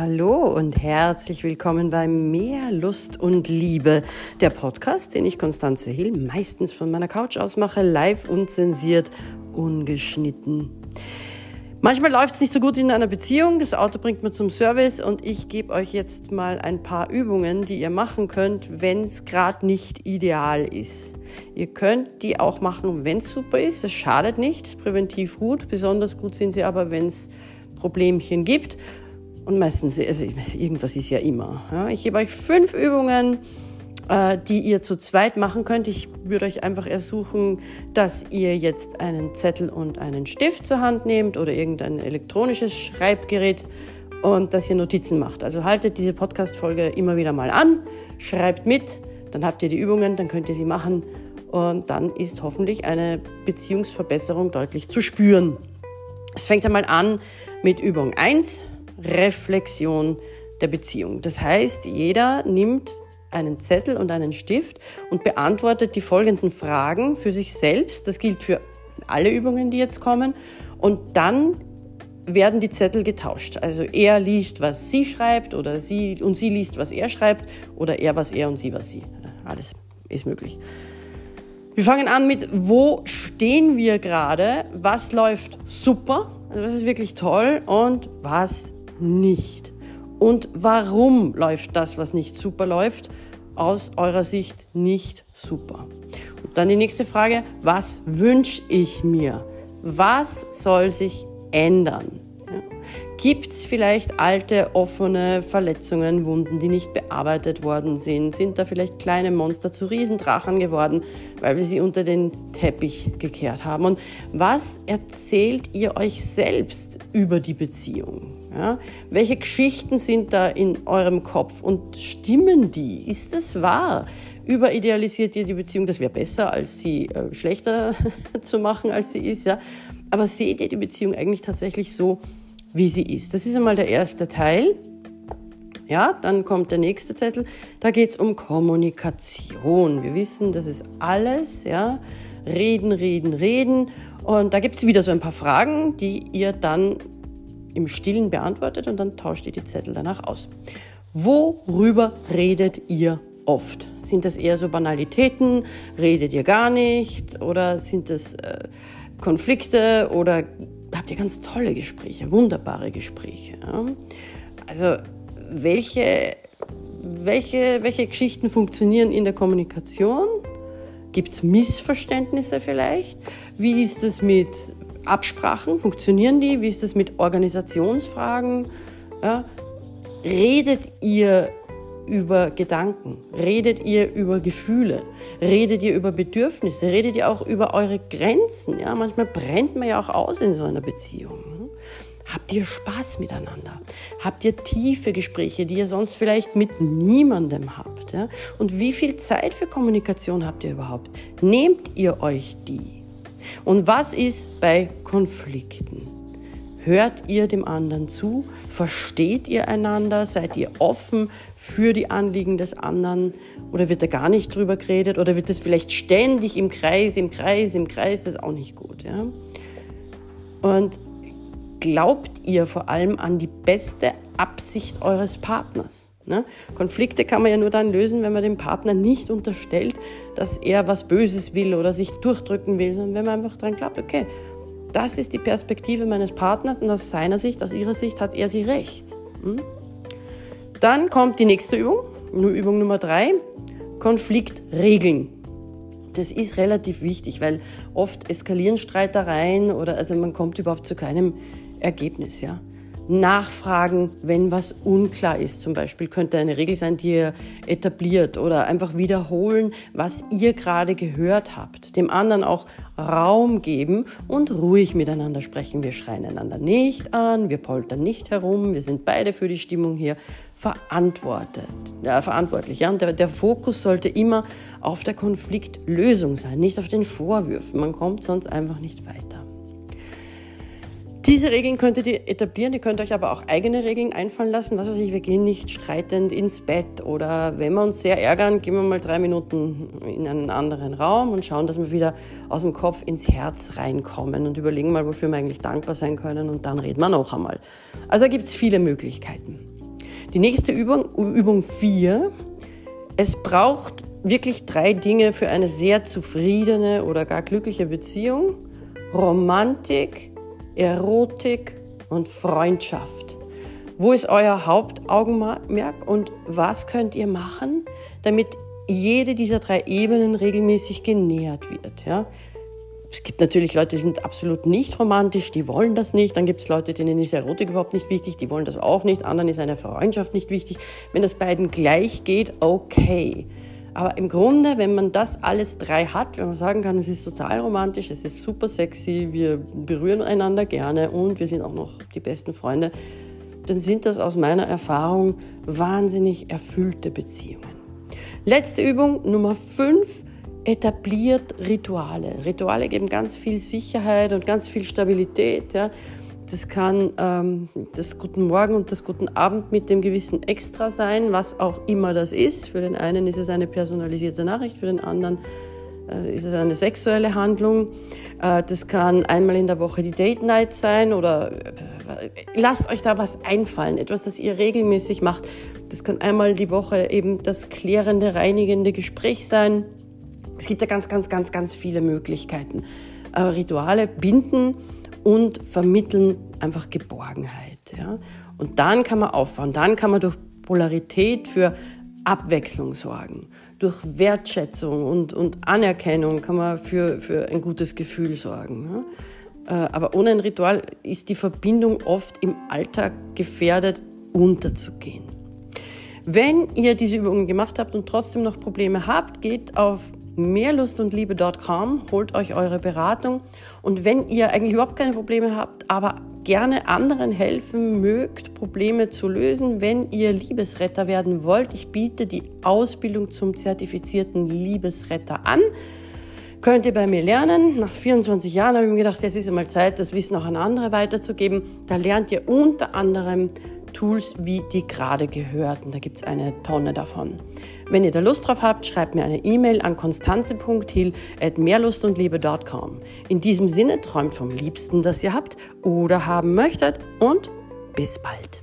Hallo und herzlich willkommen bei Mehr Lust und Liebe, der Podcast, den ich Konstanze Hill meistens von meiner Couch aus mache, live unzensiert, ungeschnitten. Manchmal läuft es nicht so gut in einer Beziehung, das Auto bringt mir zum Service und ich gebe euch jetzt mal ein paar Übungen, die ihr machen könnt, wenn es gerade nicht ideal ist. Ihr könnt die auch machen, wenn es super ist, es schadet nicht, ist präventiv gut, besonders gut sind sie aber, wenn es Problemchen gibt. Und meistens, also irgendwas ist ja immer. Ja. Ich gebe euch fünf Übungen, äh, die ihr zu zweit machen könnt. Ich würde euch einfach ersuchen, dass ihr jetzt einen Zettel und einen Stift zur Hand nehmt oder irgendein elektronisches Schreibgerät und dass ihr Notizen macht. Also haltet diese Podcast-Folge immer wieder mal an, schreibt mit, dann habt ihr die Übungen, dann könnt ihr sie machen und dann ist hoffentlich eine Beziehungsverbesserung deutlich zu spüren. Es fängt einmal an mit Übung 1, Reflexion der Beziehung. Das heißt, jeder nimmt einen Zettel und einen Stift und beantwortet die folgenden Fragen für sich selbst. Das gilt für alle Übungen, die jetzt kommen. Und dann werden die Zettel getauscht. Also er liest, was sie schreibt oder sie und sie liest, was er schreibt oder er, was er und sie, was sie. Alles ist möglich. Wir fangen an mit, wo stehen wir gerade? Was läuft super? Also was ist wirklich toll und was nicht? Und warum läuft das, was nicht super läuft, aus eurer Sicht nicht super? Und dann die nächste Frage, was wünsche ich mir? Was soll sich ändern? Gibt es vielleicht alte, offene Verletzungen, Wunden, die nicht bearbeitet worden sind? Sind da vielleicht kleine Monster zu Riesendrachen geworden, weil wir sie unter den Teppich gekehrt haben? Und was erzählt ihr euch selbst über die Beziehung? Ja? Welche Geschichten sind da in eurem Kopf und stimmen die? Ist es wahr? Überidealisiert ihr die Beziehung? Das wäre besser, als sie äh, schlechter zu machen, als sie ist. Ja? Aber seht ihr die Beziehung eigentlich tatsächlich so, wie sie ist? Das ist einmal der erste Teil. Ja, dann kommt der nächste Zettel. Da geht es um Kommunikation. Wir wissen, das ist alles. Ja, reden, reden, reden. Und da gibt es wieder so ein paar Fragen, die ihr dann im Stillen beantwortet und dann tauscht ihr die Zettel danach aus. Worüber redet ihr oft? Sind das eher so Banalitäten? Redet ihr gar nicht? Oder sind das äh, Konflikte? Oder habt ihr ganz tolle Gespräche, wunderbare Gespräche? Ja? Also welche, welche, welche Geschichten funktionieren in der Kommunikation? Gibt es Missverständnisse vielleicht? Wie ist es mit Absprachen, funktionieren die? Wie ist es mit Organisationsfragen? Ja? Redet ihr über Gedanken? Redet ihr über Gefühle? Redet ihr über Bedürfnisse? Redet ihr auch über eure Grenzen? Ja, manchmal brennt man ja auch aus in so einer Beziehung. Habt ihr Spaß miteinander? Habt ihr tiefe Gespräche, die ihr sonst vielleicht mit niemandem habt? Ja? Und wie viel Zeit für Kommunikation habt ihr überhaupt? Nehmt ihr euch die? Und was ist bei Konflikten? Hört ihr dem anderen zu? Versteht ihr einander? Seid ihr offen für die Anliegen des anderen? Oder wird da gar nicht drüber geredet? Oder wird das vielleicht ständig im Kreis, im Kreis, im Kreis? Das ist auch nicht gut. Ja? Und glaubt ihr vor allem an die beste Absicht eures Partners? Ne? Konflikte kann man ja nur dann lösen, wenn man dem Partner nicht unterstellt, dass er was Böses will oder sich durchdrücken will, sondern wenn man einfach daran glaubt, okay, das ist die Perspektive meines Partners und aus seiner Sicht, aus ihrer Sicht hat er sie recht. Hm? Dann kommt die nächste Übung, Übung Nummer drei, Konfliktregeln. Das ist relativ wichtig, weil oft eskalieren Streitereien oder also man kommt überhaupt zu keinem Ergebnis, ja nachfragen, wenn was unklar ist. Zum Beispiel könnte eine Regel sein, die ihr etabliert oder einfach wiederholen, was ihr gerade gehört habt. Dem anderen auch Raum geben und ruhig miteinander sprechen. Wir schreien einander nicht an, wir poltern nicht herum, wir sind beide für die Stimmung hier verantwortet, ja, verantwortlich. Ja? Und der, der Fokus sollte immer auf der Konfliktlösung sein, nicht auf den Vorwürfen. Man kommt sonst einfach nicht weiter. Diese Regeln könntet ihr etablieren, ihr könnt euch aber auch eigene Regeln einfallen lassen. Was weiß ich, wir gehen nicht streitend ins Bett oder wenn wir uns sehr ärgern, gehen wir mal drei Minuten in einen anderen Raum und schauen, dass wir wieder aus dem Kopf ins Herz reinkommen und überlegen mal, wofür wir eigentlich dankbar sein können und dann reden wir noch einmal. Also da gibt es viele Möglichkeiten. Die nächste Übung, Übung 4. Es braucht wirklich drei Dinge für eine sehr zufriedene oder gar glückliche Beziehung. Romantik, Erotik und Freundschaft. Wo ist euer Hauptaugenmerk und was könnt ihr machen, damit jede dieser drei Ebenen regelmäßig genährt wird? Ja? Es gibt natürlich Leute, die sind absolut nicht romantisch, die wollen das nicht. Dann gibt es Leute, denen ist Erotik überhaupt nicht wichtig, die wollen das auch nicht. Anderen ist eine Freundschaft nicht wichtig. Wenn das beiden gleich geht, okay. Aber im Grunde, wenn man das alles drei hat, wenn man sagen kann, es ist total romantisch, es ist super sexy, wir berühren einander gerne und wir sind auch noch die besten Freunde, dann sind das aus meiner Erfahrung wahnsinnig erfüllte Beziehungen. Letzte Übung, Nummer fünf etabliert Rituale. Rituale geben ganz viel Sicherheit und ganz viel Stabilität. Ja. Das kann ähm, das Guten Morgen und das Guten Abend mit dem gewissen Extra sein, was auch immer das ist. Für den einen ist es eine personalisierte Nachricht, für den anderen äh, ist es eine sexuelle Handlung. Äh, das kann einmal in der Woche die Date Night sein oder äh, lasst euch da was einfallen, etwas, das ihr regelmäßig macht. Das kann einmal die Woche eben das klärende, reinigende Gespräch sein es gibt ja ganz, ganz, ganz, ganz viele Möglichkeiten. Aber Rituale binden und vermitteln einfach Geborgenheit. Ja? Und dann kann man aufbauen, dann kann man durch Polarität für Abwechslung sorgen. Durch Wertschätzung und, und Anerkennung kann man für, für ein gutes Gefühl sorgen. Ja? Äh, aber ohne ein Ritual ist die Verbindung oft im Alltag gefährdet, unterzugehen. Wenn ihr diese Übungen gemacht habt und trotzdem noch Probleme habt, geht auf mehrlustundliebe.com, holt euch eure Beratung und wenn ihr eigentlich überhaupt keine Probleme habt, aber gerne anderen helfen mögt, Probleme zu lösen, wenn ihr Liebesretter werden wollt, ich biete die Ausbildung zum zertifizierten Liebesretter an. Könnt ihr bei mir lernen. Nach 24 Jahren habe ich mir gedacht, jetzt ist einmal Zeit, das Wissen auch an andere weiterzugeben. Da lernt ihr unter anderem Tools wie die gerade gehörten. Da gibt es eine Tonne davon. Wenn ihr da Lust drauf habt, schreibt mir eine E-Mail an konstanze.hill.mehrlustundliebe.com. In diesem Sinne träumt vom Liebsten, das ihr habt oder haben möchtet und bis bald.